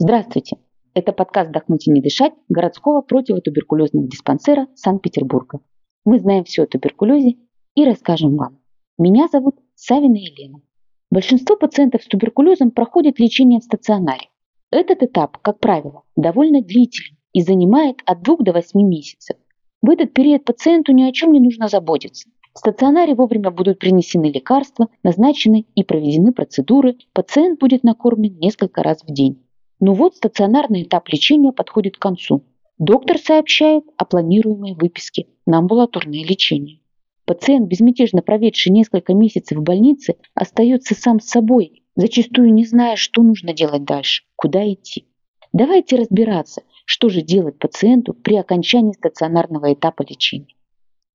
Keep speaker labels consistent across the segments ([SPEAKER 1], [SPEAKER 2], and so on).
[SPEAKER 1] Здравствуйте! Это подкаст «Вдохнуть и не дышать» городского противотуберкулезного диспансера Санкт-Петербурга. Мы знаем все о туберкулезе и расскажем вам. Меня зовут Савина Елена. Большинство пациентов с туберкулезом проходят лечение в стационаре. Этот этап, как правило, довольно длительный и занимает от 2 до 8 месяцев. В этот период пациенту ни о чем не нужно заботиться. В стационаре вовремя будут принесены лекарства, назначены и проведены процедуры, пациент будет накормлен несколько раз в день. Но вот стационарный этап лечения подходит к концу. Доктор сообщает о планируемой выписке на амбулаторное лечение. Пациент, безмятежно проведший несколько месяцев в больнице, остается сам с собой, зачастую не зная, что нужно делать дальше, куда идти. Давайте разбираться, что же делать пациенту при окончании стационарного этапа лечения.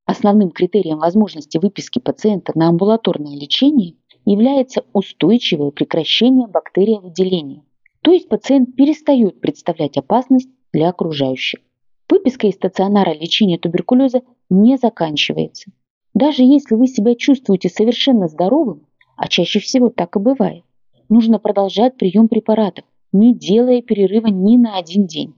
[SPEAKER 1] Основным критерием возможности выписки пациента на амбулаторное лечение является устойчивое прекращение бактериовыделения, то есть пациент перестает представлять опасность для окружающих. Выписка из стационара лечения туберкулеза не заканчивается. Даже если вы себя чувствуете совершенно здоровым, а чаще всего так и бывает, нужно продолжать прием препаратов, не делая перерыва ни на один день.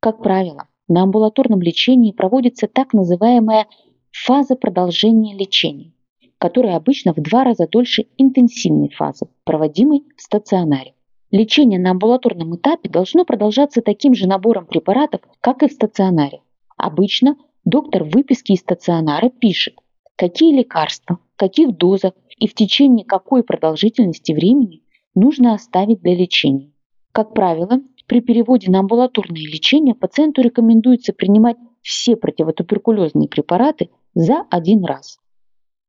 [SPEAKER 1] Как правило, на амбулаторном лечении проводится так называемая фаза продолжения лечения, которая обычно в два раза дольше интенсивной фазы, проводимой в стационаре. Лечение на амбулаторном этапе должно продолжаться таким же набором препаратов, как и в стационаре. Обычно доктор в выписке из стационара пишет, какие лекарства, каких дозах и в течение какой продолжительности времени нужно оставить для лечения. Как правило, при переводе на амбулаторное лечение пациенту рекомендуется принимать все противотуберкулезные препараты за один раз.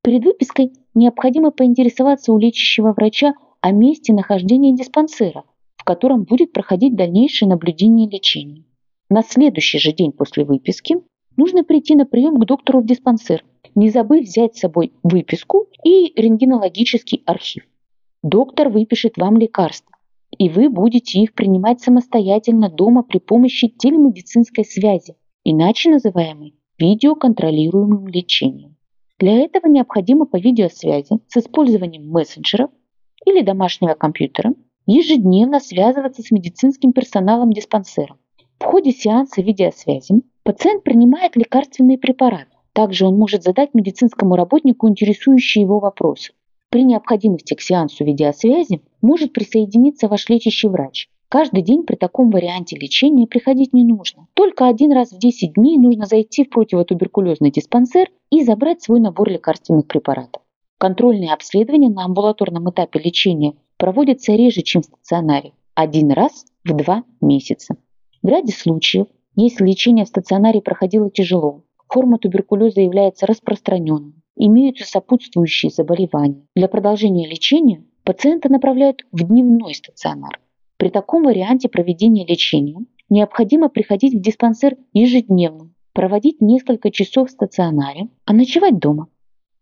[SPEAKER 1] Перед выпиской необходимо поинтересоваться у лечащего врача о месте нахождения диспансера, в котором будет проходить дальнейшее наблюдение и лечение. На следующий же день после выписки нужно прийти на прием к доктору в диспансер, не забыв взять с собой выписку и рентгенологический архив. Доктор выпишет вам лекарства, и вы будете их принимать самостоятельно дома при помощи телемедицинской связи, иначе называемой видеоконтролируемым лечением. Для этого необходимо по видеосвязи с использованием мессенджеров или домашнего компьютера ежедневно связываться с медицинским персоналом диспансера. В ходе сеанса видеосвязи пациент принимает лекарственный препарат. Также он может задать медицинскому работнику интересующие его вопросы. При необходимости к сеансу видеосвязи может присоединиться ваш лечащий врач. Каждый день при таком варианте лечения приходить не нужно. Только один раз в 10 дней нужно зайти в противотуберкулезный диспансер и забрать свой набор лекарственных препаратов. Контрольные обследования на амбулаторном этапе лечения проводятся реже, чем в стационаре. Один раз в два месяца. В ряде случаев, если лечение в стационаре проходило тяжело, форма туберкулеза является распространенной, имеются сопутствующие заболевания. Для продолжения лечения пациента направляют в дневной стационар. При таком варианте проведения лечения необходимо приходить в диспансер ежедневно, проводить несколько часов в стационаре, а ночевать дома.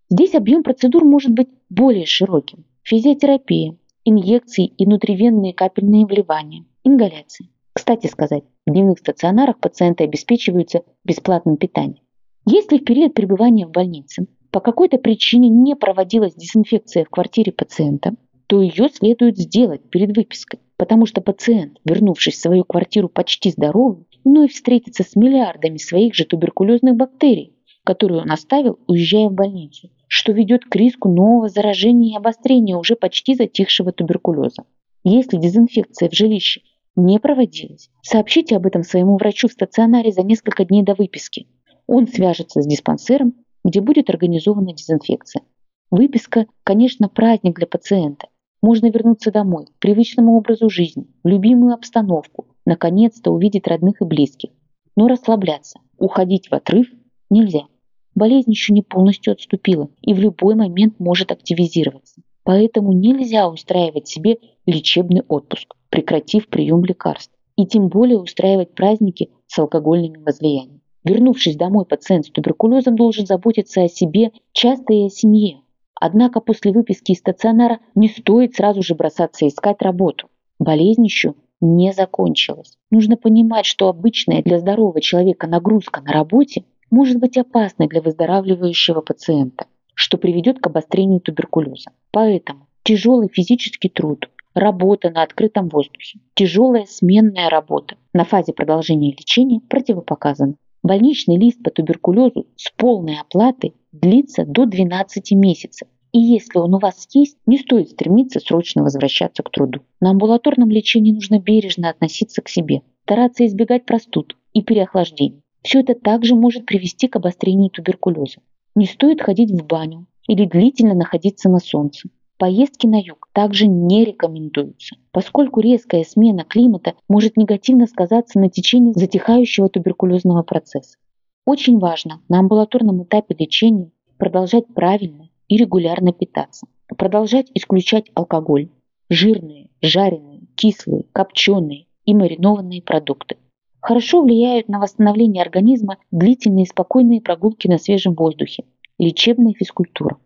[SPEAKER 1] Здесь объем процедур может быть более широким. Физиотерапия, инъекции и внутривенные капельные вливания, ингаляции. Кстати сказать, в дневных стационарах пациенты обеспечиваются бесплатным питанием. Если в период пребывания в больнице по какой-то причине не проводилась дезинфекция в квартире пациента, то ее следует сделать перед выпиской, потому что пациент, вернувшись в свою квартиру почти здоровым, вновь встретится с миллиардами своих же туберкулезных бактерий, которые он оставил, уезжая в больницу, что ведет к риску нового заражения и обострения уже почти затихшего туберкулеза. Если дезинфекция в жилище не проводилась, сообщите об этом своему врачу в стационаре за несколько дней до выписки. Он свяжется с диспансером, где будет организована дезинфекция. Выписка, конечно, праздник для пациента, можно вернуться домой, к привычному образу жизни, в любимую обстановку, наконец-то увидеть родных и близких. Но расслабляться, уходить в отрыв нельзя. Болезнь еще не полностью отступила и в любой момент может активизироваться. Поэтому нельзя устраивать себе лечебный отпуск, прекратив прием лекарств. И тем более устраивать праздники с алкогольными возлияниями. Вернувшись домой, пациент с туберкулезом должен заботиться о себе, часто и о семье, Однако после выписки из стационара не стоит сразу же бросаться искать работу. Болезнь еще не закончилась. Нужно понимать, что обычная для здорового человека нагрузка на работе может быть опасной для выздоравливающего пациента, что приведет к обострению туберкулеза. Поэтому тяжелый физический труд, работа на открытом воздухе, тяжелая сменная работа на фазе продолжения лечения противопоказаны. Больничный лист по туберкулезу с полной оплатой длится до 12 месяцев. И если он у вас есть, не стоит стремиться срочно возвращаться к труду. На амбулаторном лечении нужно бережно относиться к себе, стараться избегать простуд и переохлаждений. Все это также может привести к обострению туберкулеза. Не стоит ходить в баню или длительно находиться на солнце. Поездки на юг также не рекомендуются, поскольку резкая смена климата может негативно сказаться на течении затихающего туберкулезного процесса. Очень важно на амбулаторном этапе лечения продолжать правильно и регулярно питаться, продолжать исключать алкоголь, жирные, жареные, кислые, копченые и маринованные продукты. Хорошо влияют на восстановление организма длительные спокойные прогулки на свежем воздухе, лечебная физкультура.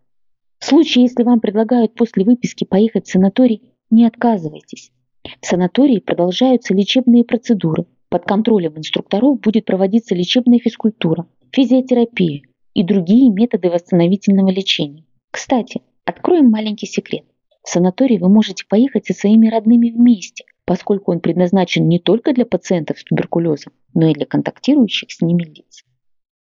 [SPEAKER 1] В случае, если вам предлагают после выписки поехать в санаторий, не отказывайтесь. В санатории продолжаются лечебные процедуры. Под контролем инструкторов будет проводиться лечебная физкультура, физиотерапия и другие методы восстановительного лечения. Кстати, откроем маленький секрет. В санаторий вы можете поехать со своими родными вместе, поскольку он предназначен не только для пациентов с туберкулезом, но и для контактирующих с ними лиц.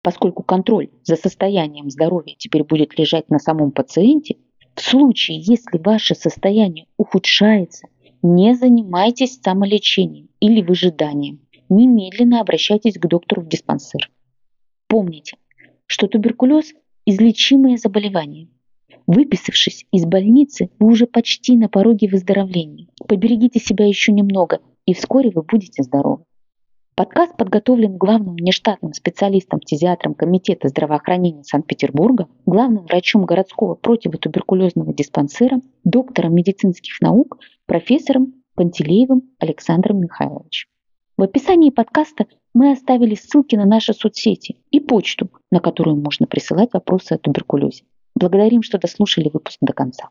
[SPEAKER 1] Поскольку контроль за состоянием здоровья теперь будет лежать на самом пациенте, в случае, если ваше состояние ухудшается, не занимайтесь самолечением или выжиданием. Немедленно обращайтесь к доктору в диспансер. Помните, что туберкулез – излечимое заболевание. Выписавшись из больницы, вы уже почти на пороге выздоровления. Поберегите себя еще немного, и вскоре вы будете здоровы. Подкаст подготовлен главным внештатным специалистом-фтизиатром Комитета здравоохранения Санкт-Петербурга, главным врачом городского противотуберкулезного диспансера, доктором медицинских наук, профессором Пантелеевым Александром Михайловичем. В описании подкаста мы оставили ссылки на наши соцсети и почту, на которую можно присылать вопросы о туберкулезе. Благодарим, что дослушали выпуск до конца.